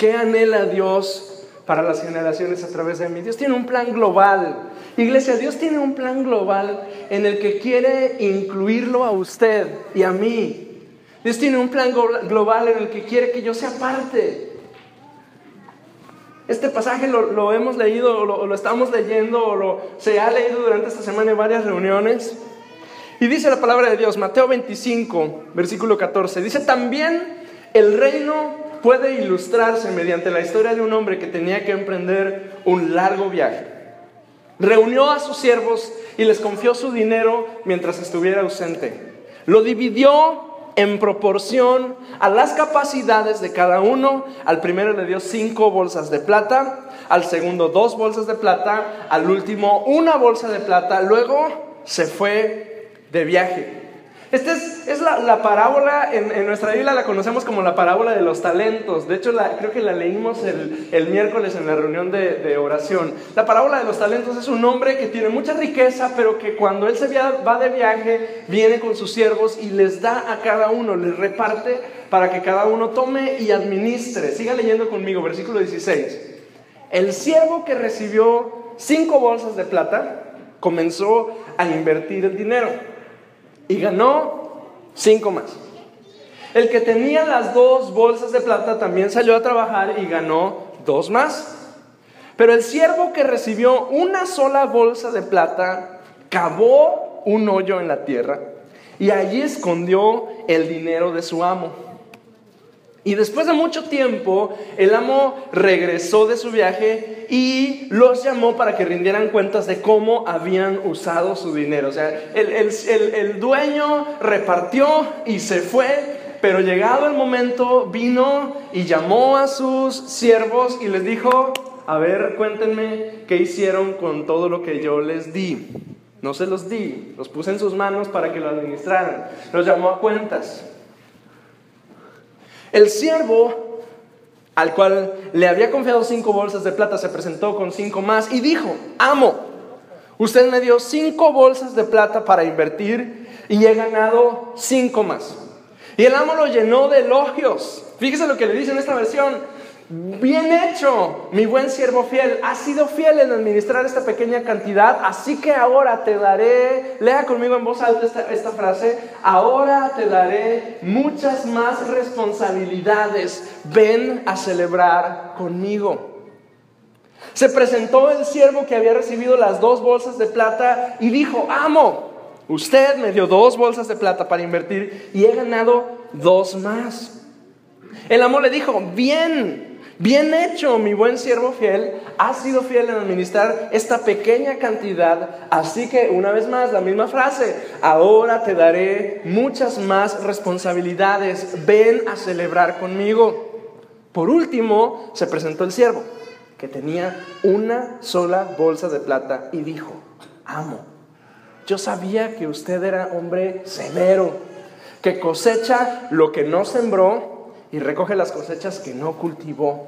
¿Qué anhela Dios para las generaciones a través de mí? Dios tiene un plan global. Iglesia, Dios tiene un plan global en el que quiere incluirlo a usted y a mí. Dios tiene un plan global en el que quiere que yo sea parte. Este pasaje lo, hemos leído, o lo, estamos leyendo, o lo, se ha leído durante esta semana en varias reuniones. Y dice la palabra de Dios, Mateo 25, versículo 14, dice también el reino puede ilustrarse mediante la historia de un hombre que tenía que emprender un largo viaje. Reunió a sus siervos y les confió su dinero mientras estuviera ausente. Lo dividió en proporción a las capacidades de cada uno. Al primero le dio cinco bolsas de plata, al segundo dos bolsas de plata, al último una bolsa de plata, luego se fue de viaje. Esta es, la, parábola, en, nuestra Biblia la conocemos como la parábola de los talentos. De hecho, creo que la leímos el, miércoles en la reunión de, de, oración. La parábola de los talentos es un hombre que tiene mucha riqueza, pero que cuando él se va de viaje, viene con sus siervos y les da a cada uno, les reparte para que cada uno tome y administre. Siga leyendo conmigo, versículo 16. El siervo que recibió cinco bolsas de plata comenzó a invertir el dinero y ganó cinco más. El que tenía las dos bolsas de plata también salió a trabajar y ganó dos más. Pero el siervo que recibió una sola bolsa de plata cavó un hoyo en la tierra y allí escondió el dinero de su amo. Y después de mucho tiempo, el amo regresó de su viaje y los llamó para que rindieran cuentas de cómo habían usado su dinero. O sea, el, dueño repartió y se fue, pero llegado el momento vino y llamó a sus siervos y les dijo, a ver, cuéntenme qué hicieron con todo lo que yo les di. No se los di, los puse en sus manos para que lo administraran. Los llamó a cuentas. El siervo al cual le había confiado cinco bolsas de plata se presentó con cinco más y dijo, amo, usted me dio cinco bolsas de plata para invertir y he ganado cinco más. Y el amo lo llenó de elogios. Fíjese lo que le dice en esta versión. Bien hecho, mi buen siervo fiel. Has sido fiel en administrar esta pequeña cantidad, así que ahora te daré, lea conmigo en voz alta esta, esta frase, ahora te daré muchas más responsabilidades. Ven a celebrar conmigo. Se presentó el siervo que había recibido las dos bolsas de plata y dijo, amo, usted me dio dos bolsas de plata para invertir y he ganado dos más. El amo le dijo, bien, Bien hecho, mi buen siervo fiel, has sido fiel en administrar esta pequeña cantidad, así que una vez más la misma frase, ahora te daré muchas más responsabilidades, ven a celebrar conmigo. Por último, se presentó el siervo, que tenía una sola bolsa de plata y dijo, amo, yo sabía que usted era hombre severo, que cosecha lo que no sembró y recoge las cosechas que no cultivó.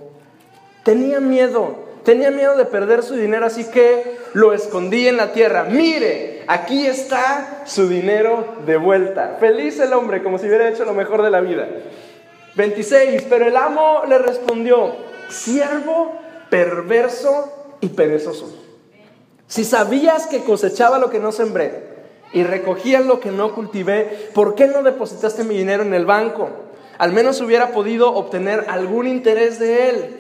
Tenía miedo, tenía miedo de perder su dinero, así que lo escondí en la tierra. Mire, aquí está su dinero de vuelta. Feliz el hombre, como si hubiera hecho lo mejor de la vida. 26, pero el amo le respondió, siervo perverso y perezoso. Si sabías que cosechaba lo que no sembré y recogía lo que no cultivé, ¿por qué no depositaste mi dinero en el banco? Al menos hubiera podido obtener algún interés de él.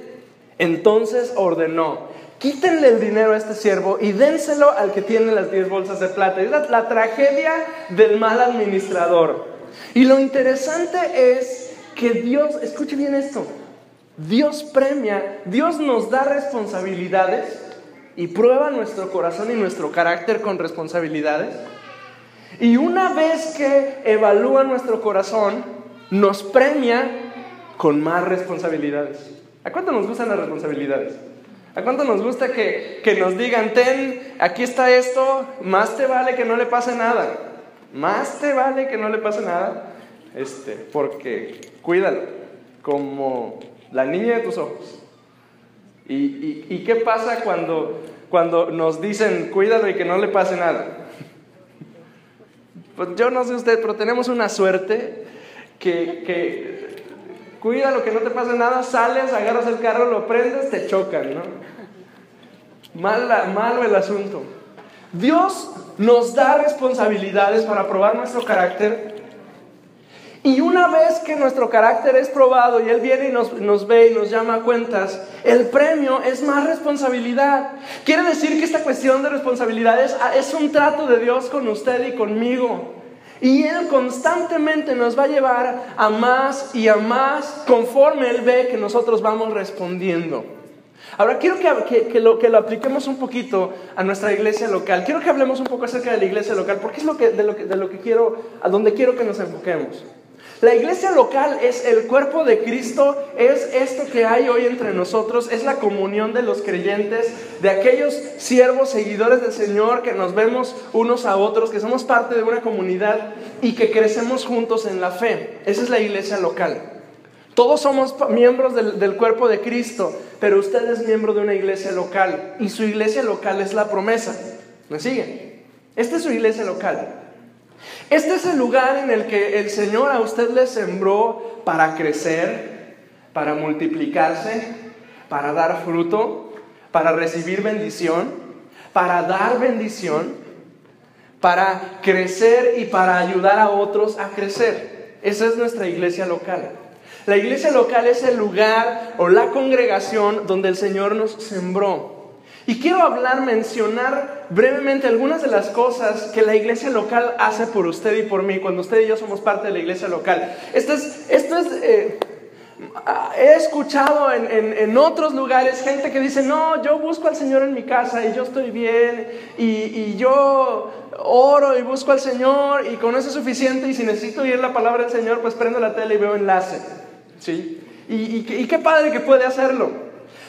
Entonces ordenó, quítenle el dinero a este siervo y dénselo al que tiene las 10 bolsas de plata. Es la, tragedia del mal administrador. Y lo interesante es que Dios, escuche bien esto, Dios premia, Dios nos da responsabilidades y prueba nuestro corazón y nuestro carácter con responsabilidades. Y una vez que evalúa nuestro corazón, nos premia con más responsabilidades. ¿A cuánto nos gustan las responsabilidades? ¿A cuánto nos gusta que, que, nos digan, ten, aquí está esto, más te vale que no le pase nada? Más te vale que no le pase nada, este, porque cuídalo, como la niña de tus ojos. ¿Y, y, qué pasa cuando, cuando nos dicen, cuídalo y que no le pase nada? Pues yo no sé usted, pero tenemos una suerte que, cuida lo que no te pase nada, sales, agarras el carro, lo prendes, te chocan, ¿no? Mal, malo el asunto. Dios nos da responsabilidades para probar nuestro carácter. Y una vez que nuestro carácter es probado y Él viene y nos, nos, ve y nos llama a cuentas, el premio es más responsabilidad. Quiere decir que esta cuestión de responsabilidades es un trato de Dios con usted y conmigo. Y Él constantemente nos va a llevar a más y a más conforme Él ve que nosotros vamos respondiendo. Ahora quiero que, lo, que lo apliquemos un poquito a nuestra iglesia local. Quiero que hablemos un poco acerca de la iglesia local, porque es lo que, de, lo que, de lo que quiero, a donde quiero que nos enfoquemos. La iglesia local es el cuerpo de Cristo, es esto que hay hoy entre nosotros, es la comunión de los creyentes, de aquellos siervos, seguidores del Señor, que nos vemos unos a otros, que somos parte de una comunidad y que crecemos juntos en la fe. Esa es la iglesia local. Todos somos miembros del, cuerpo de Cristo, pero usted es miembro de una iglesia local y su iglesia local es la promesa. ¿Me sigue? Esta es su iglesia local. Este es el lugar en el que el Señor a usted le sembró para crecer, para multiplicarse, para dar fruto, para recibir bendición, para dar bendición, para crecer y para ayudar a otros a crecer. Esa es nuestra iglesia local. La iglesia local es el lugar o la congregación donde el Señor nos sembró. Y quiero hablar, mencionar brevemente algunas de las cosas que la iglesia local hace por usted y por mí, cuando usted y yo somos parte de la iglesia local. Esto es, esto es eh, he escuchado en, en, otros lugares gente que dice, no, yo busco al Señor en mi casa y yo estoy bien y, y yo oro y busco al Señor y con eso es suficiente y si necesito oír la palabra del Señor, pues prendo la tele y veo enlace. ¿Sí? Y, y, qué padre que puede hacerlo.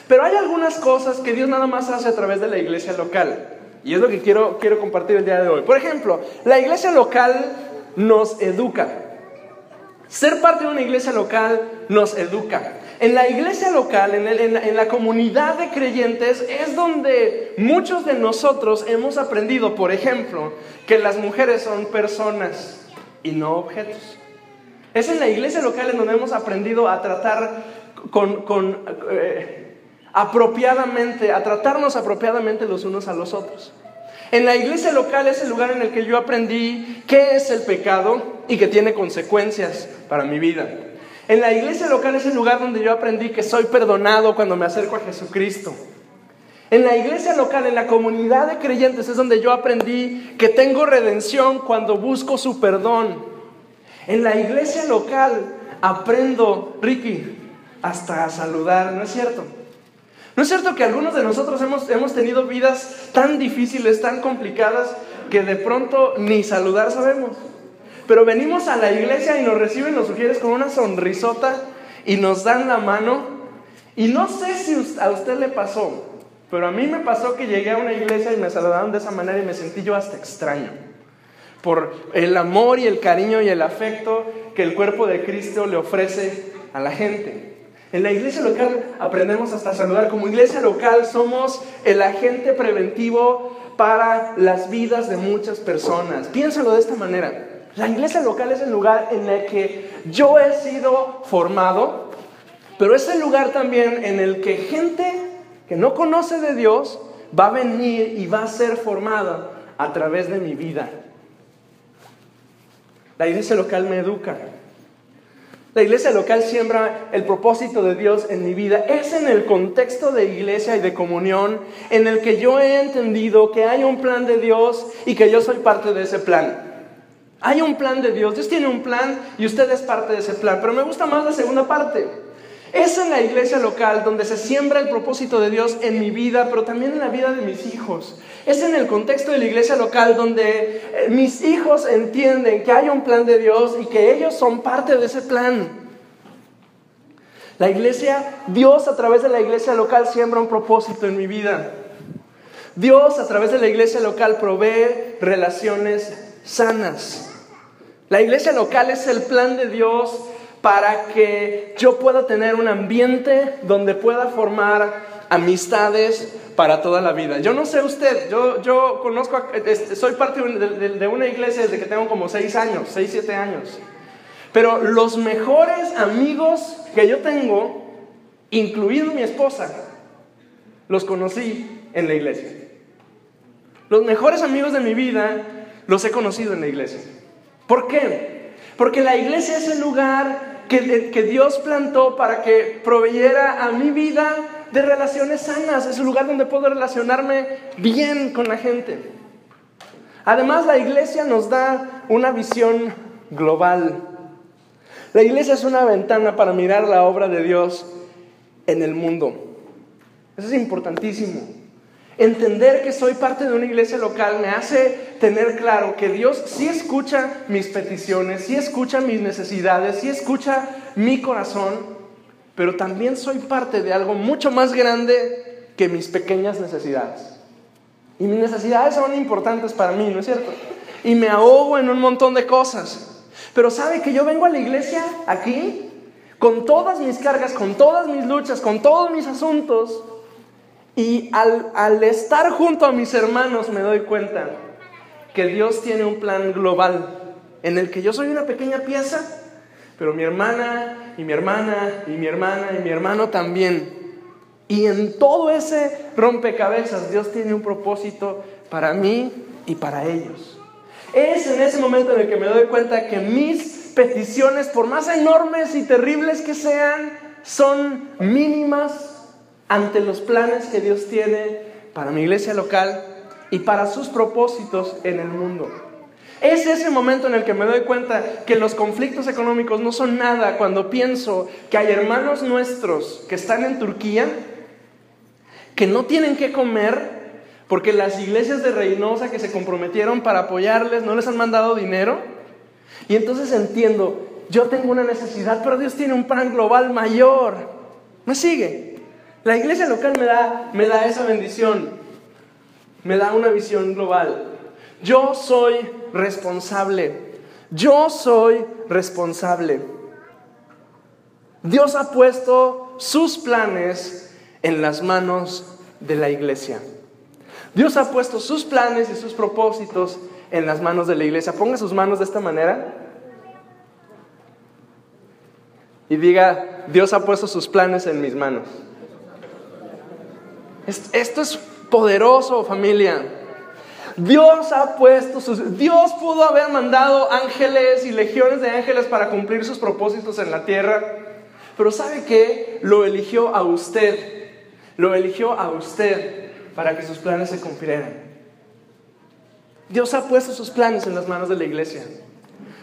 Pero hay algunas cosas que Dios nada más hace a través de la iglesia local. Y es lo que quiero, quiero compartir el día de hoy. Por ejemplo, la iglesia local nos educa. Ser parte de una iglesia local nos educa. En la iglesia local, en, en, la, comunidad de creyentes, es donde muchos de nosotros hemos aprendido, por ejemplo, que las mujeres son personas y no objetos. Es en la iglesia local en donde hemos aprendido a tratar con, con eh, apropiadamente, a tratarnos apropiadamente los unos a los otros. En la iglesia local es el lugar en el que yo aprendí qué es el pecado y que tiene consecuencias para mi vida. En la iglesia local es el lugar donde yo aprendí que soy perdonado cuando me acerco a Jesucristo. En la iglesia local, en la comunidad de creyentes, es donde yo aprendí que tengo redención cuando busco su perdón. En la iglesia local aprendo, Ricky, hasta a saludar, ¿no es cierto? ¿No es cierto que algunos de nosotros hemos, hemos tenido vidas tan difíciles, tan complicadas, que de pronto ni saludar sabemos? Pero venimos a la iglesia y nos reciben los sugieres con una sonrisota y nos dan la mano. Y no sé si a usted le pasó, pero a mí me pasó que llegué a una iglesia y me saludaron de esa manera y me sentí yo hasta extraño. Por el amor y el cariño y el afecto que el cuerpo de Cristo le ofrece a la gente. En la iglesia local aprendemos hasta saludar. Como iglesia local somos el agente preventivo para las vidas de muchas personas. Piénsalo de esta manera. La iglesia local es el lugar en el que yo he sido formado, pero es el lugar también en el que gente que no conoce de Dios va a venir y va a ser formada a través de mi vida. La iglesia local me educa, la iglesia local siembra el propósito de Dios en mi vida. Es en el contexto de iglesia y de comunión en el que yo he entendido que hay un plan de Dios y que yo soy parte de ese plan. Hay un plan de Dios, Dios tiene un plan y usted es parte de ese plan. Pero me gusta más la segunda parte. Es en la iglesia local donde se siembra el propósito de Dios en mi vida, pero también en la vida de mis hijos. Es en el contexto de la iglesia local donde eh, mis hijos entienden que hay un plan de Dios y que ellos son parte de ese plan. La iglesia, Dios a través de la iglesia local siembra un propósito en mi vida. Dios a través de la iglesia local provee relaciones sanas. La iglesia local es el plan de Dios para que yo pueda tener un ambiente donde pueda formar amistades para toda la vida. Yo no sé usted, yo, yo conozco, soy parte de, una iglesia desde que tengo como seis años, seis, siete años. Pero los mejores amigos que yo tengo, incluido mi esposa, los conocí en la iglesia. Los mejores amigos de mi vida los he conocido en la iglesia. ¿Por qué? Porque la iglesia es el lugar que, que Dios plantó para que proveyera a mi vida de relaciones sanas. Es el lugar donde puedo relacionarme bien con la gente. Además, la iglesia nos da una visión global. La iglesia es una ventana para mirar la obra de Dios en el mundo. Eso es importantísimo. Entender que soy parte de una iglesia local me hace tener claro que Dios sí escucha mis peticiones, sí escucha mis necesidades, sí escucha mi corazón, pero también soy parte de algo mucho más grande que mis pequeñas necesidades. Y mis necesidades son importantes para mí, ¿no es cierto? Y me ahogo en un montón de cosas. Pero sabe que yo vengo a la iglesia aquí con todas mis cargas, con todas mis luchas, con todos mis asuntos. Y al, al estar junto a mis hermanos me doy cuenta que Dios tiene un plan global en el que yo soy una pequeña pieza, pero mi hermana y mi hermana y mi hermana y mi hermano también. Y en todo ese rompecabezas Dios tiene un propósito para mí y para ellos. Es en ese momento en el que me doy cuenta que mis peticiones, por más enormes y terribles que sean, son mínimas ante los planes que Dios tiene para mi iglesia local y para sus propósitos en el mundo. Es ese momento en el que me doy cuenta que los conflictos económicos no son nada cuando pienso que hay hermanos nuestros que están en Turquía que no tienen que comer porque las iglesias de Reynosa que se comprometieron para apoyarles no les han mandado dinero. Y entonces entiendo, yo tengo una necesidad, pero Dios tiene un plan global mayor. ¿Me sigue? La iglesia local me da, me da esa bendición, me da una visión global. Yo soy responsable, yo soy responsable. Dios ha puesto sus planes en las manos de la iglesia. Dios ha puesto sus planes y sus propósitos en las manos de la iglesia. Ponga sus manos de esta manera y diga, Dios ha puesto sus planes en mis manos. Esto es poderoso, familia. Dios ha puesto sus... Dios pudo haber mandado ángeles y legiones de ángeles para cumplir sus propósitos en la tierra, pero ¿sabe qué? Lo eligió a usted lo eligió a usted para que sus planes se cumplieran. Dios ha puesto sus planes en las manos de la iglesia.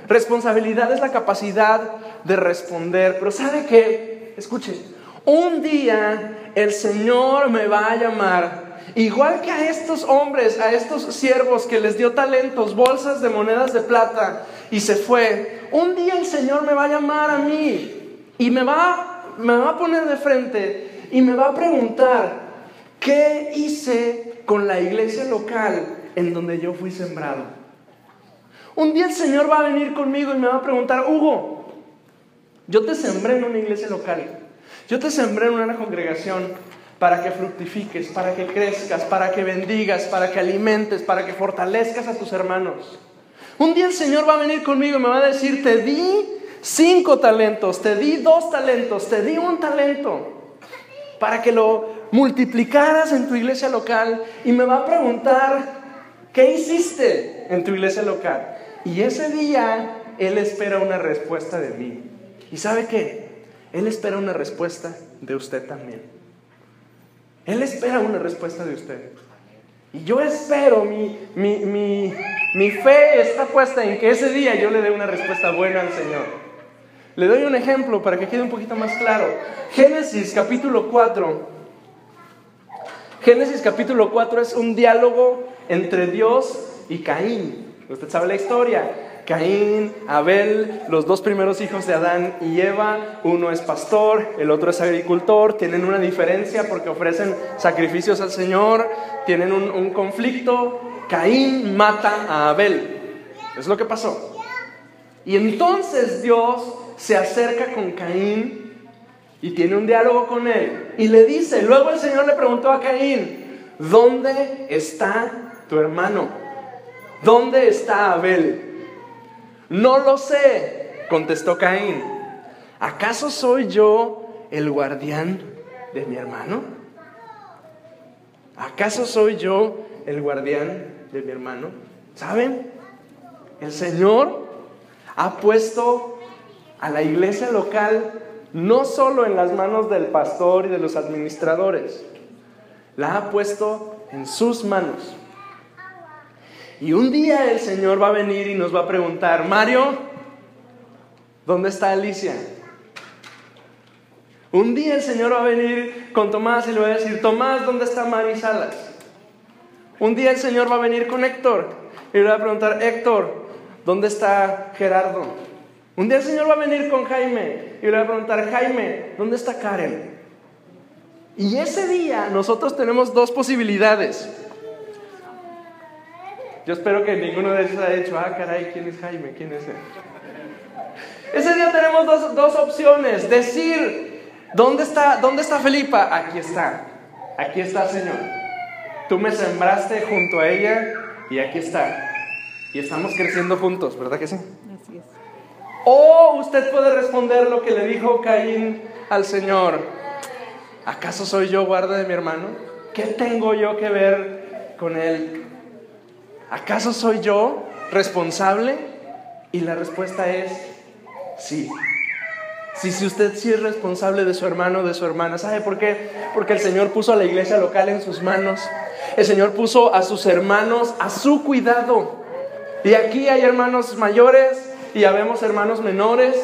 Responsabilidad es la capacidad de responder. Pero ¿sabe qué? Escuche, un día el Señor me va a llamar, igual que a estos hombres, a estos siervos que les dio talentos, bolsas de monedas de plata y se fue. Un día el Señor me va a llamar a mí y me va, me va a poner de frente y me va a preguntar, ¿qué hice con la iglesia local en donde yo fui sembrado? Un día el Señor va a venir conmigo y me va a preguntar, Hugo, yo te sembré en una iglesia local, yo te sembré en una congregación para que fructifiques, para que crezcas, para que bendigas, para que alimentes, para que fortalezcas a tus hermanos. Un día el Señor va a venir conmigo y me va a decir, te di cinco talentos, te di dos talentos, te di un talento para que lo multiplicaras en tu iglesia local y me va a preguntar, ¿qué hiciste en tu iglesia local? Y ese día Él espera una respuesta de mí. ¿Y sabe qué? Él espera una respuesta de usted también. Él espera una respuesta de usted. Y yo espero, mi, mi, mi fe está puesta en que ese día yo le dé una respuesta buena al Señor. Le doy un ejemplo para que quede un poquito más claro. Génesis capítulo 4. Génesis capítulo 4 es un diálogo entre Dios y Caín. Usted sabe la historia. Caín, Abel, los dos primeros hijos de Adán y Eva, uno es pastor, el otro es agricultor, tienen una diferencia porque ofrecen sacrificios al Señor, tienen un, conflicto, Caín mata a Abel. Es lo que pasó. Y entonces Dios se acerca con Caín y tiene un diálogo con él y le dice, luego el Señor le preguntó a Caín, ¿dónde está tu hermano? ¿Dónde está Abel? No lo sé, Contestó Caín, ¿acaso soy yo el guardián de mi hermano? ¿Acaso soy yo el guardián de mi hermano? ¿Saben? El Señor ha puesto a la iglesia local no solo en las manos del pastor y de los administradores, la ha puesto en sus manos. Y un día el Señor va a venir y nos va a preguntar, Mario, ¿dónde está Alicia? Un día el Señor va a venir con Tomás y le va a decir, Tomás, ¿dónde está Mari Salas? Un día el Señor va a venir con Héctor y le va a preguntar, Héctor, ¿dónde está Gerardo? Un día el Señor va a venir con Jaime y le va a preguntar, Jaime, ¿dónde está Karen? Y ese día nosotros tenemos dos posibilidades. Yo espero que ninguno de ellos haya dicho, ah, caray, ¿quién es Jaime? ¿Quién es él? Ese día tenemos dos, dos opciones. Decir, ¿dónde está, ¿dónde está Felipa? Aquí está. Aquí está, Señor. Tú me sembraste junto a ella y aquí está. Y estamos creciendo juntos, ¿verdad que sí? Así es. O usted puede responder lo que le dijo Caín al Señor. ¿Acaso soy yo guarda de mi hermano? ¿Qué tengo yo que ver con él? ¿Acaso soy yo responsable? Y la respuesta es sí. Sí, si usted sí es responsable de su hermano, de su hermana. ¿Sabe por qué? Porque el Señor puso a la iglesia local en sus manos. El Señor puso a sus hermanos a su cuidado. Y aquí hay hermanos mayores y habemos hermanos menores.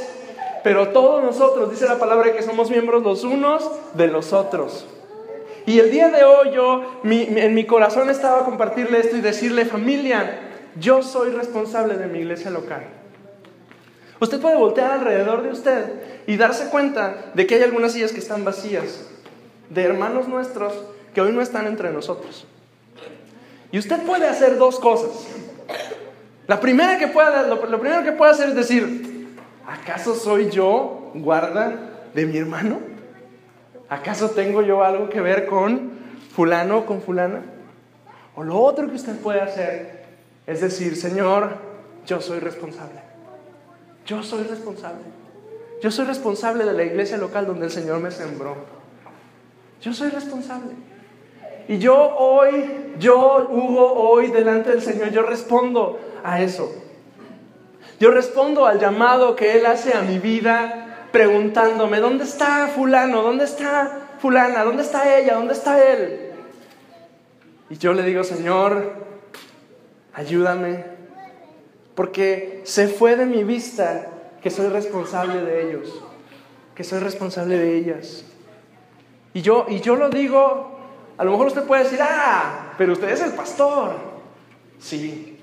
Pero todos nosotros, dice la palabra, que somos miembros los unos de los otros. Y el día de hoy yo, en mi corazón estaba compartirle esto y decirle, familia, yo soy responsable de mi iglesia local. Usted puede voltear alrededor de usted y darse cuenta de que hay algunas sillas que están vacías, de hermanos nuestros que hoy no están entre nosotros. Y usted puede hacer dos cosas. La primera que pueda, lo, lo primero que puede hacer es decir, ¿acaso soy yo guarda de mi hermano? ¿Acaso tengo yo algo que ver con fulano o con fulana? O lo otro que usted puede hacer es decir, Señor, yo soy responsable. Yo soy responsable. Yo soy responsable de la iglesia local donde el Señor me sembró. Yo soy responsable. Y yo hoy, yo, Hugo, hoy delante del Señor, yo respondo a eso. Yo respondo al llamado que Él hace a mi vida preguntándome, ¿dónde está fulano? ¿Dónde está fulana? ¿Dónde está ella? ¿Dónde está él? Y yo le digo, Señor, ayúdame, porque se fue de mi vista que soy responsable de ellos, que soy responsable de ellas. Y yo, y yo lo digo, a lo mejor usted puede decir, ah, pero usted es el pastor. Sí,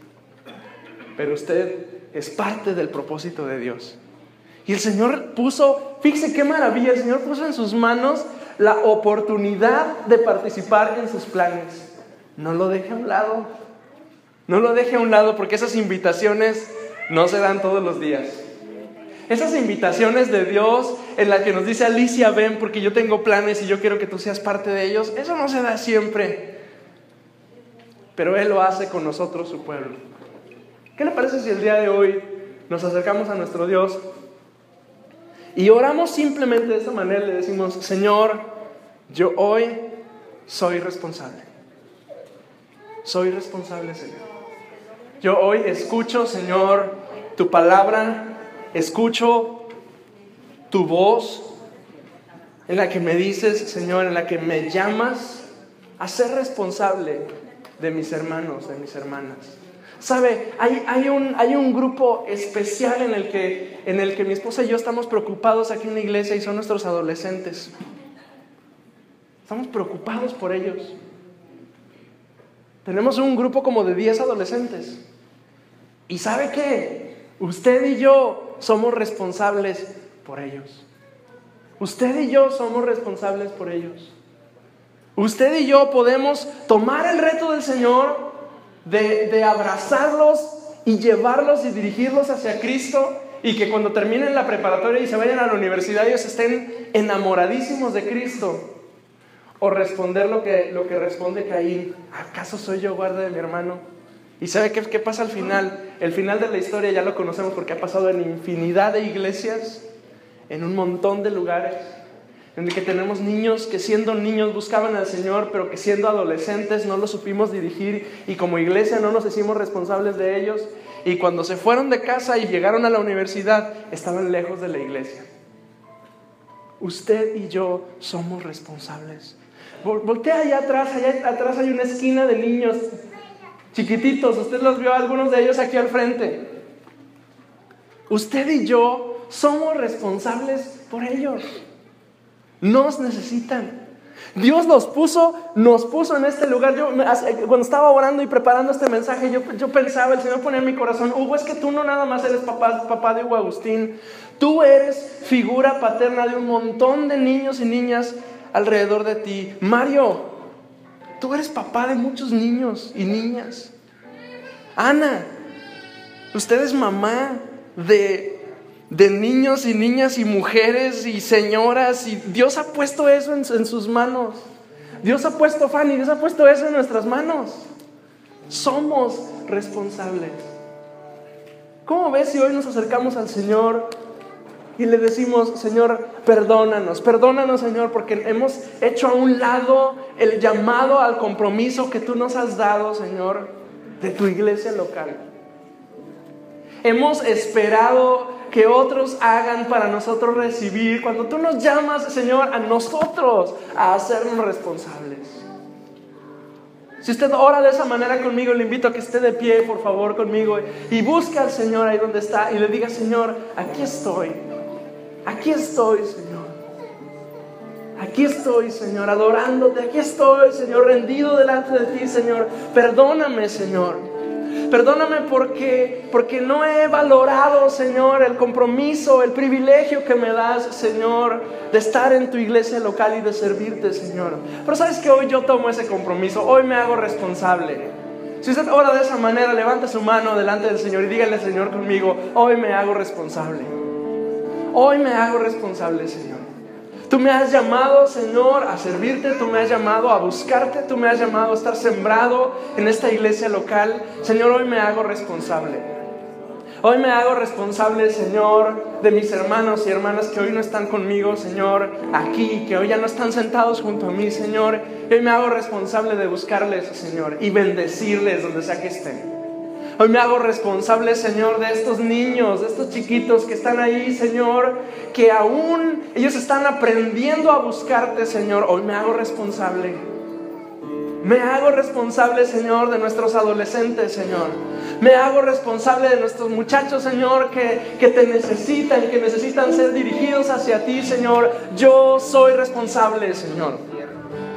pero usted es parte del propósito de Dios. Y el Señor puso, fíjese qué maravilla, el Señor puso en sus manos la oportunidad de participar en sus planes. No lo deje a un lado. No lo deje a un lado porque esas invitaciones no se dan todos los días. Esas invitaciones de Dios en las que nos dice Alicia, ven porque yo tengo planes y yo quiero que tú seas parte de ellos, eso no se da siempre. Pero Él lo hace con nosotros, su pueblo. ¿Qué le parece si el día de hoy nos acercamos a nuestro Dios y oramos simplemente de esta manera, le decimos, Señor, yo hoy soy responsable. Soy responsable, Señor. Yo hoy escucho, Señor, tu palabra, escucho tu voz en la que me dices, Señor, en la que me llamas a ser responsable de mis hermanos, de mis hermanas. Sabe, hay, un, hay un grupo especial en el, que, en el que mi esposa y yo estamos preocupados aquí en la iglesia y son nuestros adolescentes. Estamos preocupados por ellos. Tenemos un grupo como de 10 adolescentes. ¿Y sabe qué? Usted y yo somos responsables por ellos. Usted y yo somos responsables por ellos. Usted y yo podemos tomar el reto del Señor de, abrazarlos y llevarlos y dirigirlos hacia Cristo y que cuando terminen la preparatoria y se vayan a la universidad ellos estén enamoradísimos de Cristo. O responder lo que, lo que responde Caín, ¿acaso soy yo guarda de mi hermano? ¿Y sabe qué, qué pasa al final? El final de la historia ya lo conocemos porque ha pasado en infinidad de iglesias, en un montón de lugares, en el que tenemos niños que siendo niños buscaban al Señor, pero que siendo adolescentes no los supimos dirigir y como iglesia no nos hicimos responsables de ellos. Y cuando se fueron de casa y llegaron a la universidad, estaban lejos de la iglesia. Usted y yo somos responsables. Voltea allá atrás, allá atrás hay una esquina de niños chiquititos. Usted los vio algunos de ellos aquí al frente. Usted y yo somos responsables por ellos. Nos necesitan. Dios nos puso, nos puso en este lugar. Yo cuando estaba orando y preparando este mensaje, yo, yo pensaba, el Señor ponía en mi corazón, Hugo, es que tú no nada más eres papá, papá de Hugo Agustín, tú eres figura paterna de un montón de niños y niñas alrededor de ti. Mario, tú eres papá de muchos niños y niñas. Ana, usted es mamá de de niños y niñas y mujeres y señoras y Dios ha puesto eso en, sus manos. Dios ha puesto, Fanny, Dios ha puesto eso en nuestras manos. Somos responsables. ¿Cómo ves si hoy nos acercamos al Señor y le decimos, Señor, perdónanos, perdónanos, Señor, porque hemos hecho a un lado el llamado al compromiso que tú nos has dado, Señor, de tu iglesia local? Hemos esperado que otros hagan para nosotros recibir, cuando tú nos llamas, Señor, a nosotros a hacernos responsables. Si usted ora de esa manera conmigo, le invito a que esté de pie, por favor, conmigo y busque al Señor ahí donde está y le diga, Señor, aquí estoy, aquí estoy, Señor. Aquí estoy, Señor, adorándote, aquí estoy, Señor, rendido delante de ti, Señor. Perdóname, Señor. Perdóname porque, porque no he valorado, Señor, el compromiso, el privilegio que me das, Señor, de estar en tu iglesia local y de servirte, Señor. Pero sabes que hoy yo tomo ese compromiso, hoy me hago responsable. Si usted ora de esa manera, levante su mano delante del Señor y dígale, Señor, conmigo, hoy me hago responsable. Hoy me hago responsable, Señor. Tú me has llamado, Señor, a servirte, tú me has llamado a buscarte, tú me has llamado a estar sembrado en esta iglesia local. Señor, hoy me hago responsable. Hoy me hago responsable, Señor, de mis hermanos y hermanas que hoy no están conmigo, Señor, aquí, que hoy ya no están sentados junto a mí, Señor. hoy me hago responsable de buscarles, Señor, y bendecirles donde sea que estén. Hoy me hago responsable, Señor, de estos niños, de estos chiquitos que están ahí, Señor, que aún ellos están aprendiendo a buscarte, Señor. Hoy me hago responsable. Me hago responsable, Señor, de nuestros adolescentes, Señor. Me hago responsable de nuestros muchachos, Señor, que, que, te necesitan, que necesitan ser dirigidos hacia ti, Señor. Yo soy responsable, Señor.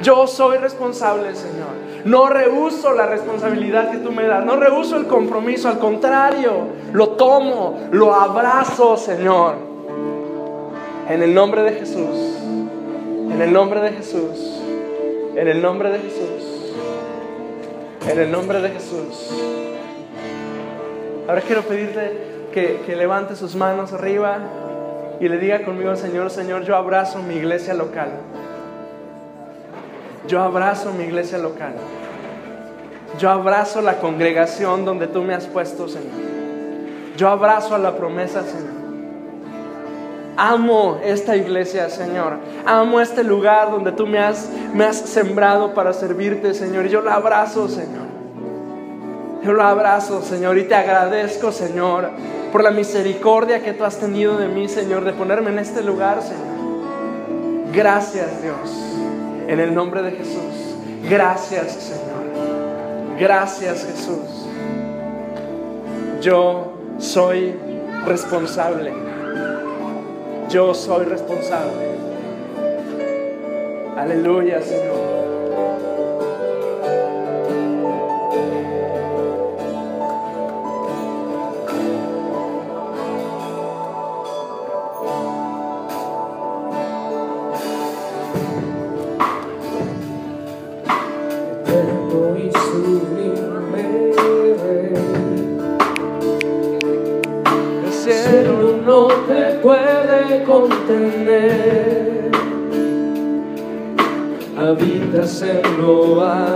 Yo soy responsable, Señor. No rehuso la responsabilidad que tú me das, no rehuso el compromiso, al contrario, lo tomo, lo abrazo, Señor. En el nombre de Jesús, en el nombre de Jesús, en el nombre de Jesús, en el nombre de Jesús. Ahora quiero pedirte que, levante sus manos arriba y le diga conmigo Señor, Señor, yo abrazo mi iglesia local. Yo abrazo mi iglesia local. Yo abrazo la congregación donde tú me has puesto, Señor. Yo abrazo a la promesa, Señor. Amo esta iglesia, Señor. Amo este lugar donde tú me has, me has sembrado para servirte, Señor. Y yo la abrazo, Señor. Yo la abrazo, Señor. Y te agradezco, Señor, por la misericordia que tú has tenido de mí, Señor, de ponerme en este lugar, Señor. Gracias, Dios en el nombre de Jesús. Gracias, Señor. Gracias, Jesús. Yo soy responsable. Yo soy responsable. Aleluya, Señor. Habitas